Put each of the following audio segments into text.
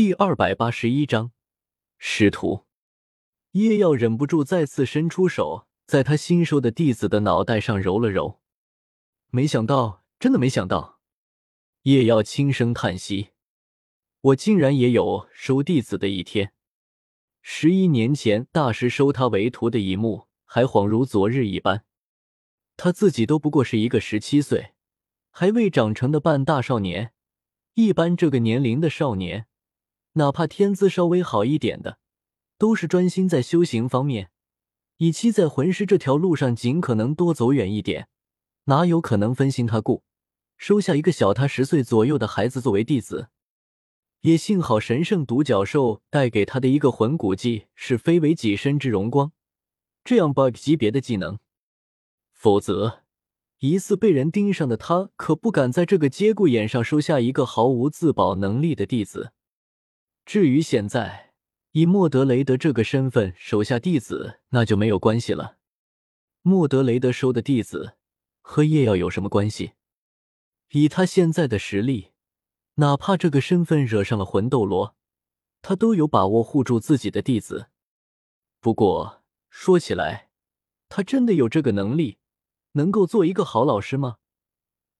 第二百八十一章师徒。叶耀忍不住再次伸出手，在他新收的弟子的脑袋上揉了揉。没想到，真的没想到。叶耀轻声叹息：“我竟然也有收弟子的一天。十一年前，大师收他为徒的一幕，还恍如昨日一般。他自己都不过是一个十七岁，还未长成的半大少年。一般这个年龄的少年。”哪怕天资稍微好一点的，都是专心在修行方面，以期在魂师这条路上尽可能多走远一点，哪有可能分心他顾，收下一个小他十岁左右的孩子作为弟子？也幸好神圣独角兽带给他的一个魂骨技是非为己身之荣光，这样 bug 级别的技能，否则疑似被人盯上的他可不敢在这个节骨眼上收下一个毫无自保能力的弟子。至于现在以莫德雷德这个身份手下弟子，那就没有关系了。莫德雷德收的弟子和叶耀有什么关系？以他现在的实力，哪怕这个身份惹上了魂斗罗，他都有把握护住自己的弟子。不过说起来，他真的有这个能力，能够做一个好老师吗？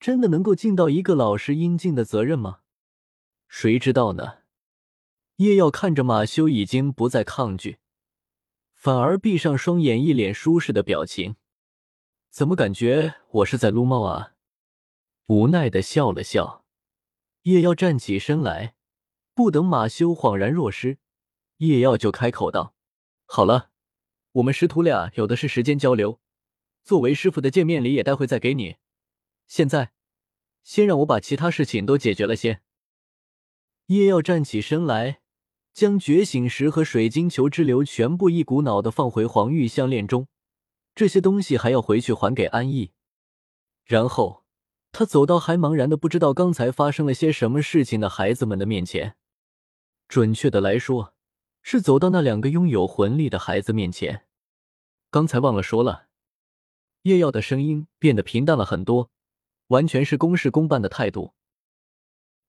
真的能够尽到一个老师应尽的责任吗？谁知道呢？叶耀看着马修，已经不再抗拒，反而闭上双眼，一脸舒适的表情。怎么感觉我是在撸猫啊？无奈的笑了笑。叶耀站起身来，不等马修恍然若失，叶耀就开口道：“好了，我们师徒俩有的是时间交流，作为师傅的见面礼也待会再给你。现在，先让我把其他事情都解决了先。”叶耀站起身来。将觉醒石和水晶球之流全部一股脑的放回黄玉项链中，这些东西还要回去还给安逸。然后他走到还茫然的不知道刚才发生了些什么事情的孩子们的面前，准确的来说，是走到那两个拥有魂力的孩子面前。刚才忘了说了，叶耀的声音变得平淡了很多，完全是公事公办的态度。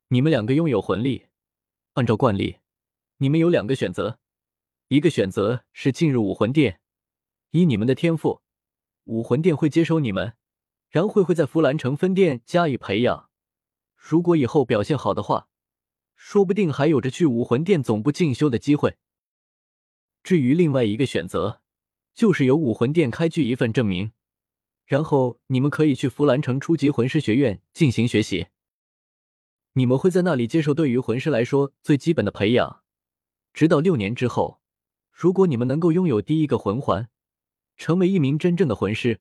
你们两个拥有魂力，按照惯例。你们有两个选择，一个选择是进入武魂殿，以你们的天赋，武魂殿会接收你们，然后会在弗兰城分店加以培养。如果以后表现好的话，说不定还有着去武魂殿总部进修的机会。至于另外一个选择，就是由武魂殿开具一份证明，然后你们可以去弗兰城初级魂师学院进行学习。你们会在那里接受对于魂师来说最基本的培养。直到六年之后，如果你们能够拥有第一个魂环，成为一名真正的魂师，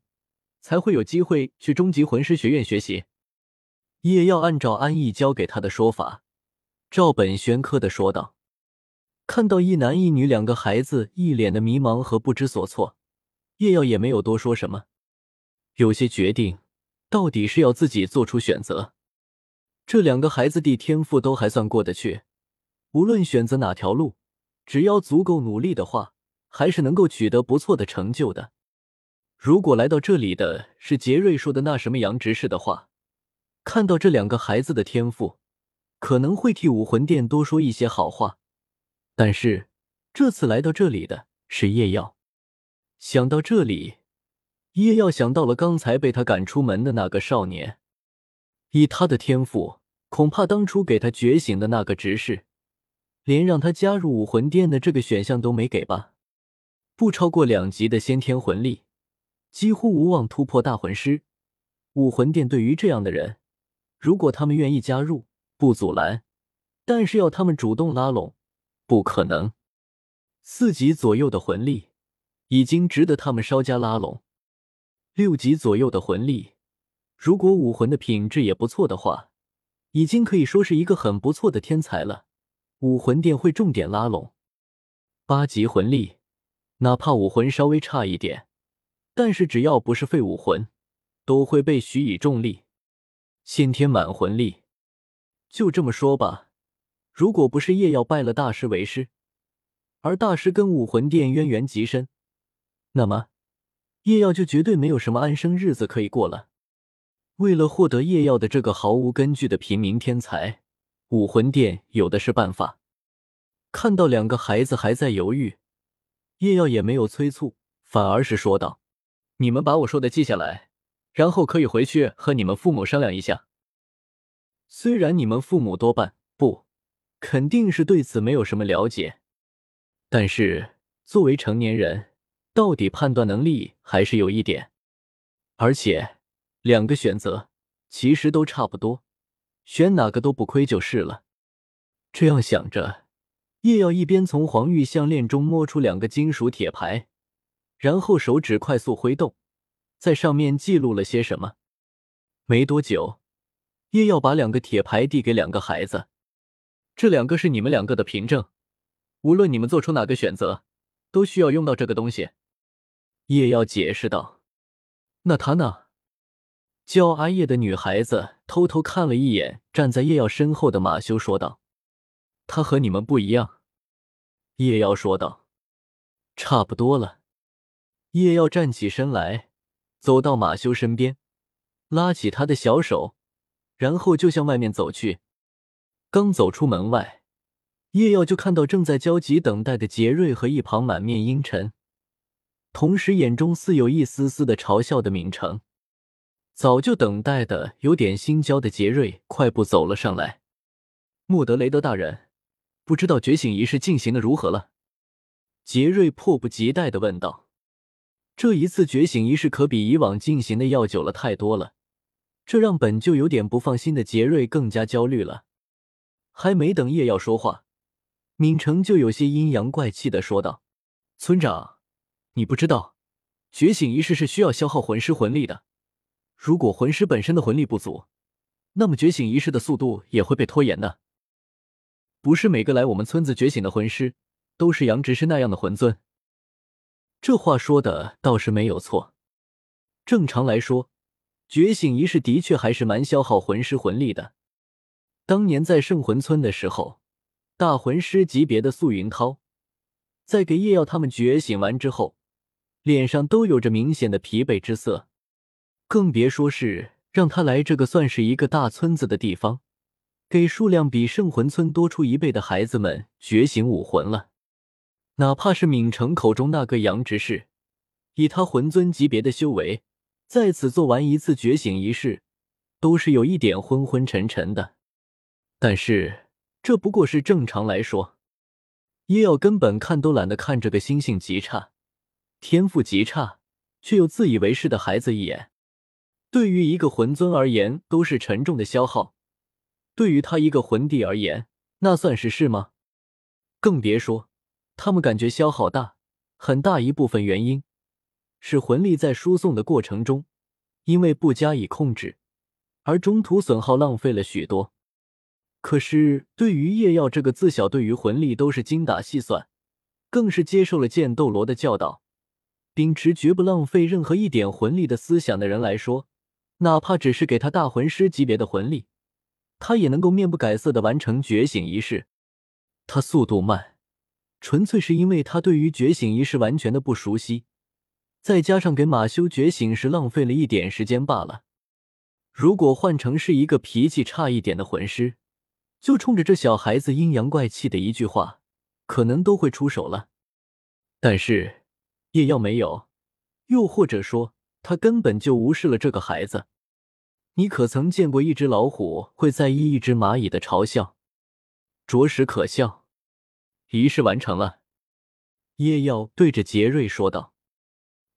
才会有机会去终极魂师学院学习。叶耀按照安逸教给他的说法，照本宣科的说道。看到一男一女两个孩子一脸的迷茫和不知所措，叶耀也没有多说什么。有些决定，到底是要自己做出选择。这两个孩子的天赋都还算过得去，无论选择哪条路。只要足够努力的话，还是能够取得不错的成就的。如果来到这里的是杰瑞说的那什么杨执事的话，看到这两个孩子的天赋，可能会替武魂殿多说一些好话。但是这次来到这里的是叶耀，想到这里，叶耀想到了刚才被他赶出门的那个少年，以他的天赋，恐怕当初给他觉醒的那个执事。连让他加入武魂殿的这个选项都没给吧？不超过两级的先天魂力，几乎无望突破大魂师。武魂殿对于这样的人，如果他们愿意加入，不阻拦；但是要他们主动拉拢，不可能。四级左右的魂力，已经值得他们稍加拉拢。六级左右的魂力，如果武魂的品质也不错的话，已经可以说是一个很不错的天才了。武魂殿会重点拉拢八级魂力，哪怕武魂稍微差一点，但是只要不是废武魂，都会被许以重力。先天满魂力，就这么说吧，如果不是叶耀拜了大师为师，而大师跟武魂殿渊源极深，那么叶耀就绝对没有什么安生日子可以过了。为了获得叶耀的这个毫无根据的平民天才。武魂殿有的是办法。看到两个孩子还在犹豫，叶耀也没有催促，反而是说道：“你们把我说的记下来，然后可以回去和你们父母商量一下。虽然你们父母多半不肯定是对此没有什么了解，但是作为成年人，到底判断能力还是有一点。而且两个选择其实都差不多，选哪个都不亏就是了。”这样想着。叶耀一边从黄玉项链中摸出两个金属铁牌，然后手指快速挥动，在上面记录了些什么。没多久，叶耀把两个铁牌递给两个孩子：“这两个是你们两个的凭证，无论你们做出哪个选择，都需要用到这个东西。”叶耀解释道。“那他呢？”叫阿叶的女孩子偷偷看了一眼站在叶耀身后的马修，说道。他和你们不一样，叶耀说道。差不多了。叶耀站起身来，走到马修身边，拉起他的小手，然后就向外面走去。刚走出门外，叶耀就看到正在焦急等待的杰瑞和一旁满面阴沉，同时眼中似有一丝丝的嘲笑的闵成。早就等待的有点心焦的杰瑞快步走了上来，穆德雷德大人。不知道觉醒仪式进行的如何了？杰瑞迫不及待的问道。这一次觉醒仪式可比以往进行的要久了太多了，这让本就有点不放心的杰瑞更加焦虑了。还没等叶耀说话，闵成就有些阴阳怪气的说道：“村长，你不知道，觉醒仪式是需要消耗魂师魂力的。如果魂师本身的魂力不足，那么觉醒仪式的速度也会被拖延的。”不是每个来我们村子觉醒的魂师都是杨执事那样的魂尊。这话说的倒是没有错。正常来说，觉醒仪式的确还是蛮消耗魂师魂力的。当年在圣魂村的时候，大魂师级别的素云涛，在给叶耀他们觉醒完之后，脸上都有着明显的疲惫之色，更别说是让他来这个算是一个大村子的地方。给数量比圣魂村多出一倍的孩子们觉醒武魂了，哪怕是闵城口中那个杨执事，以他魂尊级别的修为，在此做完一次觉醒仪式，都是有一点昏昏沉沉的。但是这不过是正常来说，叶耀根本看都懒得看这个心性极差、天赋极差却又自以为是的孩子一眼。对于一个魂尊而言，都是沉重的消耗。对于他一个魂帝而言，那算是事吗？更别说他们感觉消耗大，很大一部分原因是魂力在输送的过程中，因为不加以控制，而中途损耗浪费了许多。可是对于叶耀这个自小对于魂力都是精打细算，更是接受了剑斗罗的教导，秉持绝不浪费任何一点魂力的思想的人来说，哪怕只是给他大魂师级别的魂力。他也能够面不改色的完成觉醒仪式，他速度慢，纯粹是因为他对于觉醒仪式完全的不熟悉，再加上给马修觉醒时浪费了一点时间罢了。如果换成是一个脾气差一点的魂师，就冲着这小孩子阴阳怪气的一句话，可能都会出手了。但是叶耀没有，又或者说他根本就无视了这个孩子。你可曾见过一只老虎会在意一只蚂蚁的嘲笑？着实可笑。仪式完成了，叶耀对着杰瑞说道。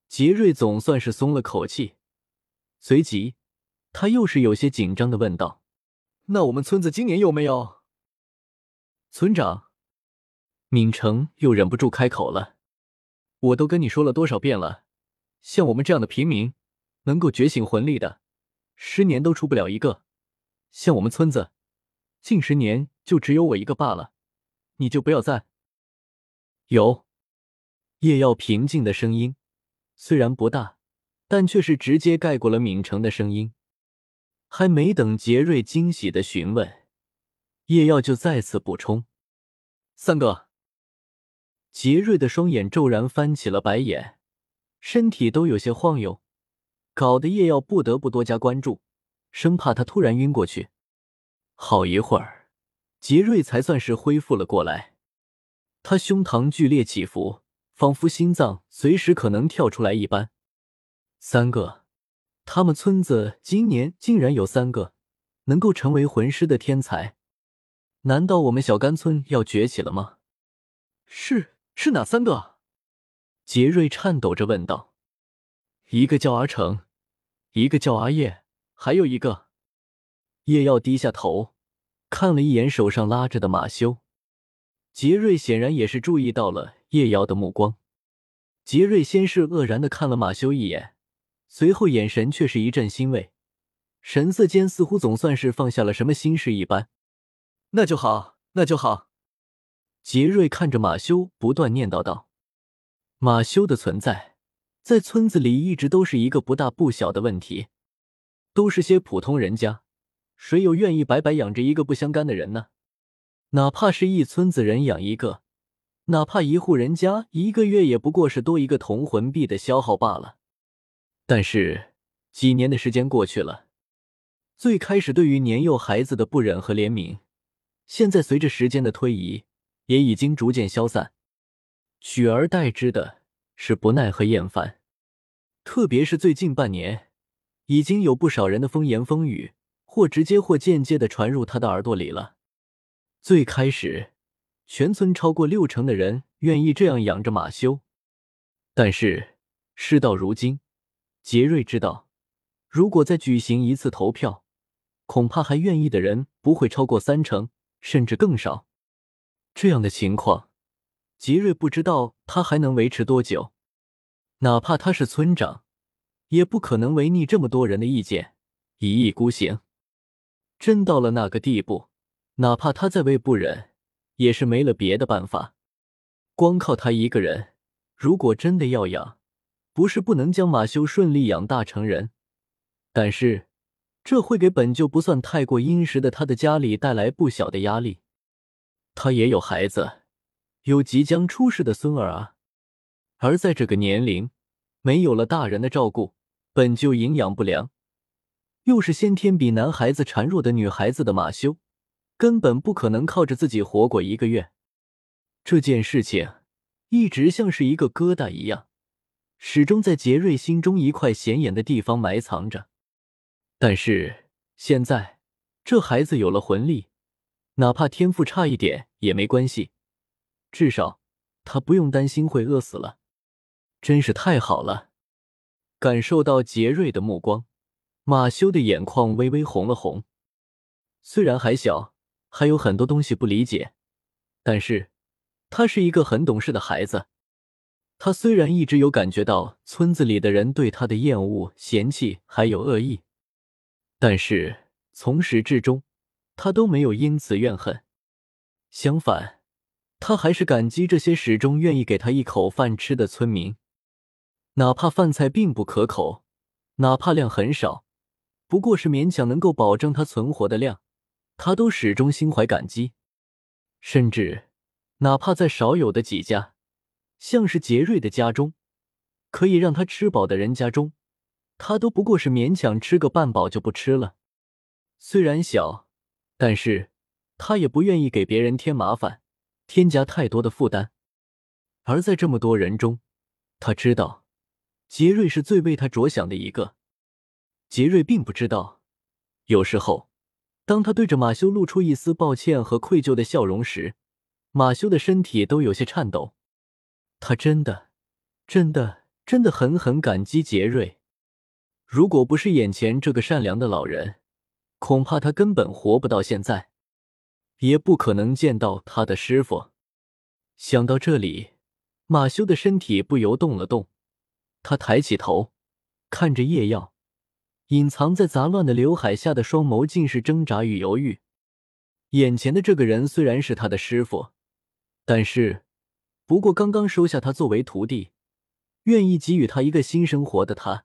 杰瑞总算是松了口气，随即他又是有些紧张的问道：“那我们村子今年有没有？”村长闵成又忍不住开口了：“我都跟你说了多少遍了，像我们这样的平民，能够觉醒魂力的。”十年都出不了一个，像我们村子，近十年就只有我一个罢了。你就不要再有。叶耀平静的声音虽然不大，但却是直接盖过了闵成的声音。还没等杰瑞惊喜的询问，叶耀就再次补充：“三哥。”杰瑞的双眼骤然翻起了白眼，身体都有些晃悠。搞得叶耀不得不多加关注，生怕他突然晕过去。好一会儿，杰瑞才算是恢复了过来。他胸膛剧烈起伏，仿佛心脏随时可能跳出来一般。三个，他们村子今年竟然有三个能够成为魂师的天才，难道我们小甘村要崛起了吗？是是哪三个？杰瑞颤抖着问道。一个叫阿成，一个叫阿叶，还有一个。叶耀低下头，看了一眼手上拉着的马修。杰瑞显然也是注意到了叶瑶的目光。杰瑞先是愕然的看了马修一眼，随后眼神却是一阵欣慰，神色间似乎总算是放下了什么心事一般。那就好，那就好。杰瑞看着马修，不断念叨道：“马修的存在。”在村子里一直都是一个不大不小的问题，都是些普通人家，谁有愿意白白养着一个不相干的人呢？哪怕是一村子人养一个，哪怕一户人家一个月也不过是多一个铜魂币的消耗罢了。但是几年的时间过去了，最开始对于年幼孩子的不忍和怜悯，现在随着时间的推移，也已经逐渐消散，取而代之的。是不耐和厌烦，特别是最近半年，已经有不少人的风言风语，或直接或间接的传入他的耳朵里了。最开始，全村超过六成的人愿意这样养着马修，但是事到如今，杰瑞知道，如果再举行一次投票，恐怕还愿意的人不会超过三成，甚至更少。这样的情况。杰瑞不知道他还能维持多久，哪怕他是村长，也不可能违逆这么多人的意见，一意孤行。真到了那个地步，哪怕他再为不忍，也是没了别的办法。光靠他一个人，如果真的要养，不是不能将马修顺利养大成人，但是这会给本就不算太过殷实的他的家里带来不小的压力。他也有孩子。有即将出世的孙儿啊，而在这个年龄，没有了大人的照顾，本就营养不良，又是先天比男孩子孱弱的女孩子的马修，根本不可能靠着自己活过一个月。这件事情一直像是一个疙瘩一样，始终在杰瑞心中一块显眼的地方埋藏着。但是现在，这孩子有了魂力，哪怕天赋差一点也没关系。至少，他不用担心会饿死了，真是太好了！感受到杰瑞的目光，马修的眼眶微微红了红。虽然还小，还有很多东西不理解，但是他是一个很懂事的孩子。他虽然一直有感觉到村子里的人对他的厌恶、嫌弃还有恶意，但是从始至终，他都没有因此怨恨。相反。他还是感激这些始终愿意给他一口饭吃的村民，哪怕饭菜并不可口，哪怕量很少，不过是勉强能够保证他存活的量，他都始终心怀感激。甚至，哪怕在少有的几家，像是杰瑞的家中，可以让他吃饱的人家中，他都不过是勉强吃个半饱就不吃了。虽然小，但是他也不愿意给别人添麻烦。添加太多的负担，而在这么多人中，他知道杰瑞是最为他着想的一个。杰瑞并不知道，有时候，当他对着马修露出一丝抱歉和愧疚的笑容时，马修的身体都有些颤抖。他真的、真的、真的很很感激杰瑞。如果不是眼前这个善良的老人，恐怕他根本活不到现在。也不可能见到他的师傅。想到这里，马修的身体不由动了动。他抬起头，看着叶耀，隐藏在杂乱的刘海下的双眸尽是挣扎与犹豫。眼前的这个人虽然是他的师傅，但是，不过刚刚收下他作为徒弟，愿意给予他一个新生活的他，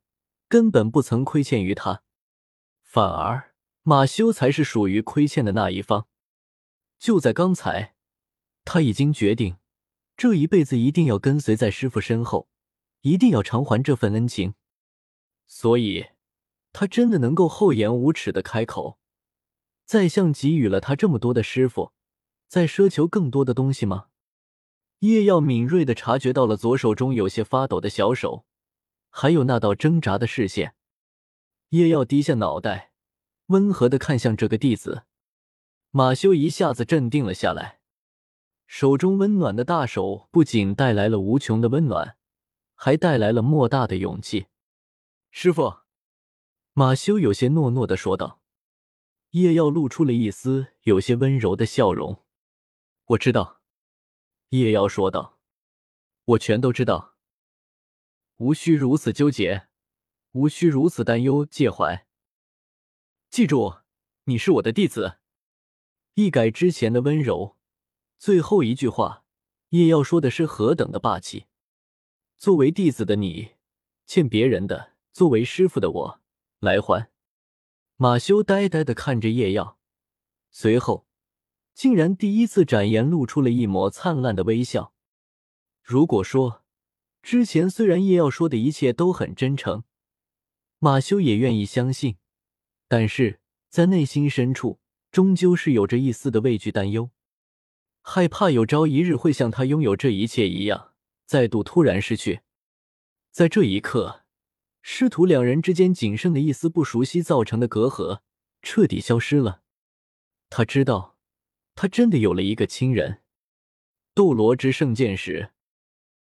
根本不曾亏欠于他，反而马修才是属于亏欠的那一方。就在刚才，他已经决定，这一辈子一定要跟随在师傅身后，一定要偿还这份恩情。所以，他真的能够厚颜无耻的开口，再向给予了他这么多的师傅，再奢求更多的东西吗？叶耀敏锐的察觉到了左手中有些发抖的小手，还有那道挣扎的视线。叶耀低下脑袋，温和的看向这个弟子。马修一下子镇定了下来，手中温暖的大手不仅带来了无穷的温暖，还带来了莫大的勇气。师傅，马修有些诺诺的说道。叶耀露出了一丝有些温柔的笑容。我知道，叶耀说道，我全都知道，无需如此纠结，无需如此担忧介怀。记住，你是我的弟子。一改之前的温柔，最后一句话，叶耀说的是何等的霸气。作为弟子的你，欠别人的；作为师傅的我，来还。马修呆呆的看着叶耀，随后竟然第一次展颜露出了一抹灿烂的微笑。如果说之前虽然叶耀说的一切都很真诚，马修也愿意相信，但是在内心深处，终究是有着一丝的畏惧、担忧，害怕有朝一日会像他拥有这一切一样，再度突然失去。在这一刻。师徒两人之间仅剩的一丝不熟悉造成的隔阂彻底消失了。他知道，他真的有了一个亲人。斗罗之圣剑时，